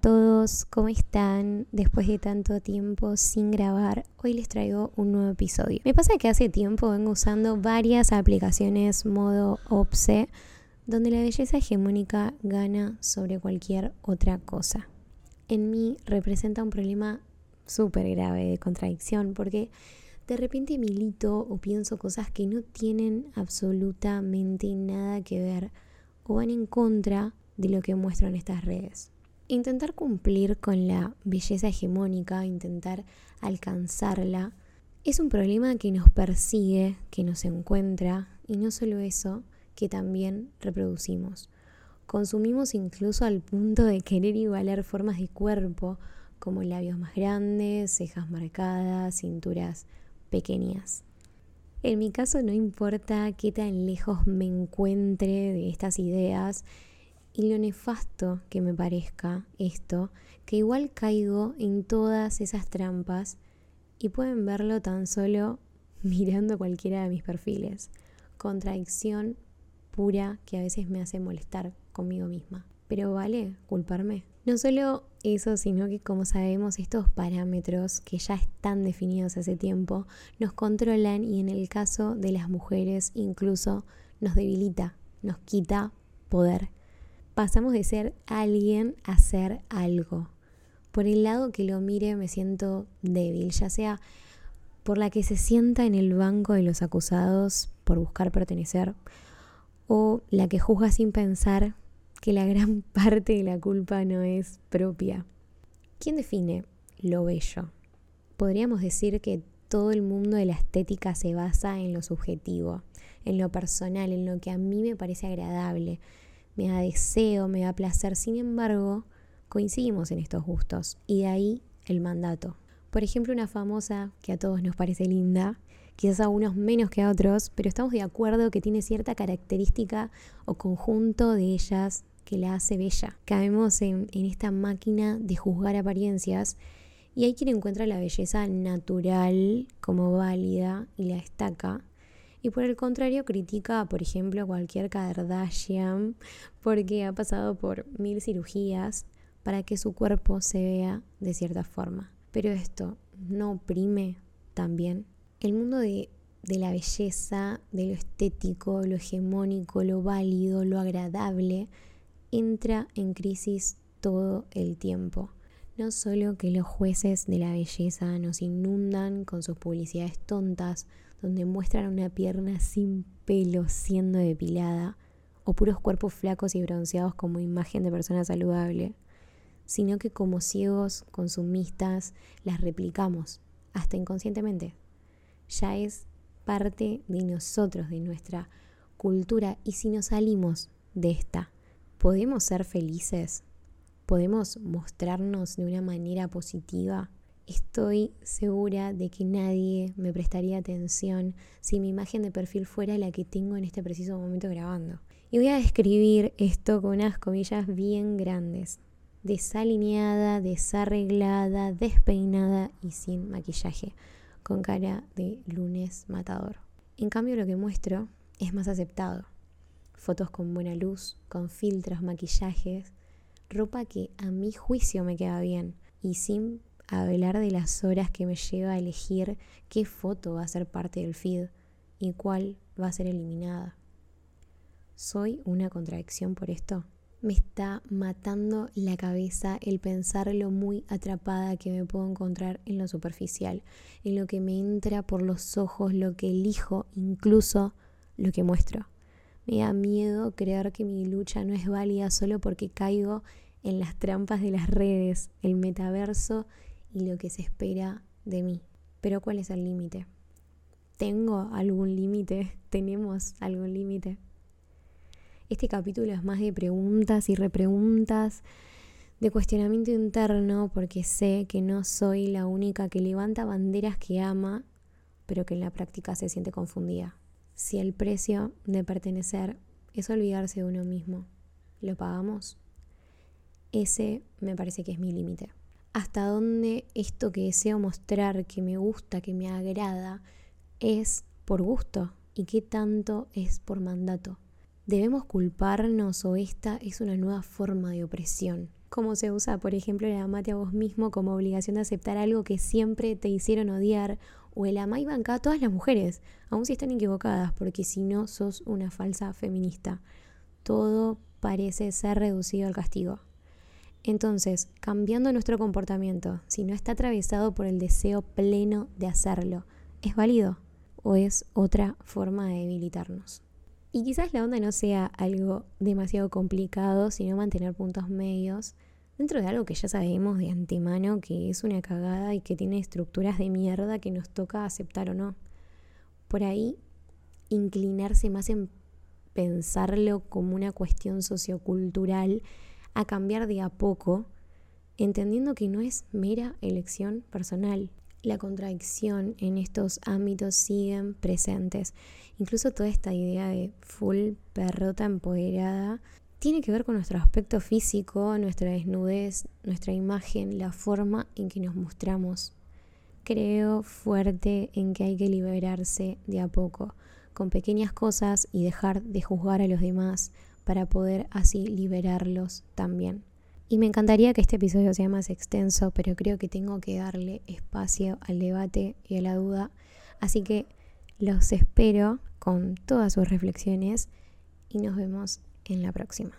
todos, ¿cómo están? Después de tanto tiempo sin grabar, hoy les traigo un nuevo episodio. Me pasa que hace tiempo vengo usando varias aplicaciones modo OPSE, donde la belleza hegemónica gana sobre cualquier otra cosa. En mí representa un problema súper grave de contradicción, porque de repente milito o pienso cosas que no tienen absolutamente nada que ver o van en contra de lo que muestran estas redes. Intentar cumplir con la belleza hegemónica, intentar alcanzarla, es un problema que nos persigue, que nos encuentra y no solo eso, que también reproducimos. Consumimos incluso al punto de querer igualar formas de cuerpo como labios más grandes, cejas marcadas, cinturas pequeñas. En mi caso no importa qué tan lejos me encuentre de estas ideas, y lo nefasto que me parezca esto, que igual caigo en todas esas trampas y pueden verlo tan solo mirando cualquiera de mis perfiles. Contradicción pura que a veces me hace molestar conmigo misma. Pero vale culparme. No solo eso, sino que como sabemos estos parámetros que ya están definidos hace tiempo nos controlan y en el caso de las mujeres incluso nos debilita, nos quita poder pasamos de ser alguien a ser algo. Por el lado que lo mire me siento débil, ya sea por la que se sienta en el banco de los acusados por buscar pertenecer, o la que juzga sin pensar que la gran parte de la culpa no es propia. ¿Quién define lo bello? Podríamos decir que todo el mundo de la estética se basa en lo subjetivo, en lo personal, en lo que a mí me parece agradable, me da deseo, me da placer. Sin embargo, coincidimos en estos gustos y de ahí el mandato. Por ejemplo, una famosa que a todos nos parece linda, quizás a unos menos que a otros, pero estamos de acuerdo que tiene cierta característica o conjunto de ellas que la hace bella. Caemos en, en esta máquina de juzgar apariencias y hay quien encuentra la belleza natural como válida y la destaca y por el contrario critica, por ejemplo, a cualquier Kardashian porque ha pasado por mil cirugías para que su cuerpo se vea de cierta forma. Pero esto no oprime también. El mundo de, de la belleza, de lo estético, lo hegemónico, lo válido, lo agradable, entra en crisis todo el tiempo. No solo que los jueces de la belleza nos inundan con sus publicidades tontas, donde muestran una pierna sin pelo siendo depilada, o puros cuerpos flacos y bronceados como imagen de persona saludable, sino que como ciegos consumistas las replicamos, hasta inconscientemente. Ya es parte de nosotros, de nuestra cultura, y si nos salimos de esta, ¿podemos ser felices? ¿Podemos mostrarnos de una manera positiva? Estoy segura de que nadie me prestaría atención si mi imagen de perfil fuera la que tengo en este preciso momento grabando. Y voy a describir esto con unas comillas bien grandes. Desalineada, desarreglada, despeinada y sin maquillaje, con cara de lunes matador. En cambio lo que muestro es más aceptado. Fotos con buena luz, con filtros, maquillajes, ropa que a mi juicio me queda bien y sin hablar de las horas que me lleva a elegir qué foto va a ser parte del feed y cuál va a ser eliminada. ¿Soy una contradicción por esto? Me está matando la cabeza el pensar lo muy atrapada que me puedo encontrar en lo superficial, en lo que me entra por los ojos, lo que elijo, incluso lo que muestro. Me da miedo creer que mi lucha no es válida solo porque caigo en las trampas de las redes, el metaverso y lo que se espera de mí. Pero ¿cuál es el límite? ¿Tengo algún límite? ¿Tenemos algún límite? Este capítulo es más de preguntas y repreguntas, de cuestionamiento interno, porque sé que no soy la única que levanta banderas que ama, pero que en la práctica se siente confundida. Si el precio de pertenecer es olvidarse de uno mismo, ¿lo pagamos? Ese me parece que es mi límite hasta dónde esto que deseo mostrar, que me gusta, que me agrada, es por gusto y qué tanto es por mandato. ¿Debemos culparnos o esta es una nueva forma de opresión? Como se usa, por ejemplo, el amate a vos mismo como obligación de aceptar algo que siempre te hicieron odiar, o el amá y banca a todas las mujeres, aun si están equivocadas, porque si no sos una falsa feminista. Todo parece ser reducido al castigo. Entonces, cambiando nuestro comportamiento, si no está atravesado por el deseo pleno de hacerlo, ¿es válido? ¿O es otra forma de debilitarnos? Y quizás la onda no sea algo demasiado complicado, sino mantener puntos medios dentro de algo que ya sabemos de antemano que es una cagada y que tiene estructuras de mierda que nos toca aceptar o no. Por ahí, inclinarse más en pensarlo como una cuestión sociocultural a cambiar de a poco, entendiendo que no es mera elección personal. La contradicción en estos ámbitos siguen presentes. Incluso toda esta idea de full perrota empoderada tiene que ver con nuestro aspecto físico, nuestra desnudez, nuestra imagen, la forma en que nos mostramos. Creo fuerte en que hay que liberarse de a poco, con pequeñas cosas y dejar de juzgar a los demás, para poder así liberarlos también. Y me encantaría que este episodio sea más extenso, pero creo que tengo que darle espacio al debate y a la duda. Así que los espero con todas sus reflexiones y nos vemos en la próxima.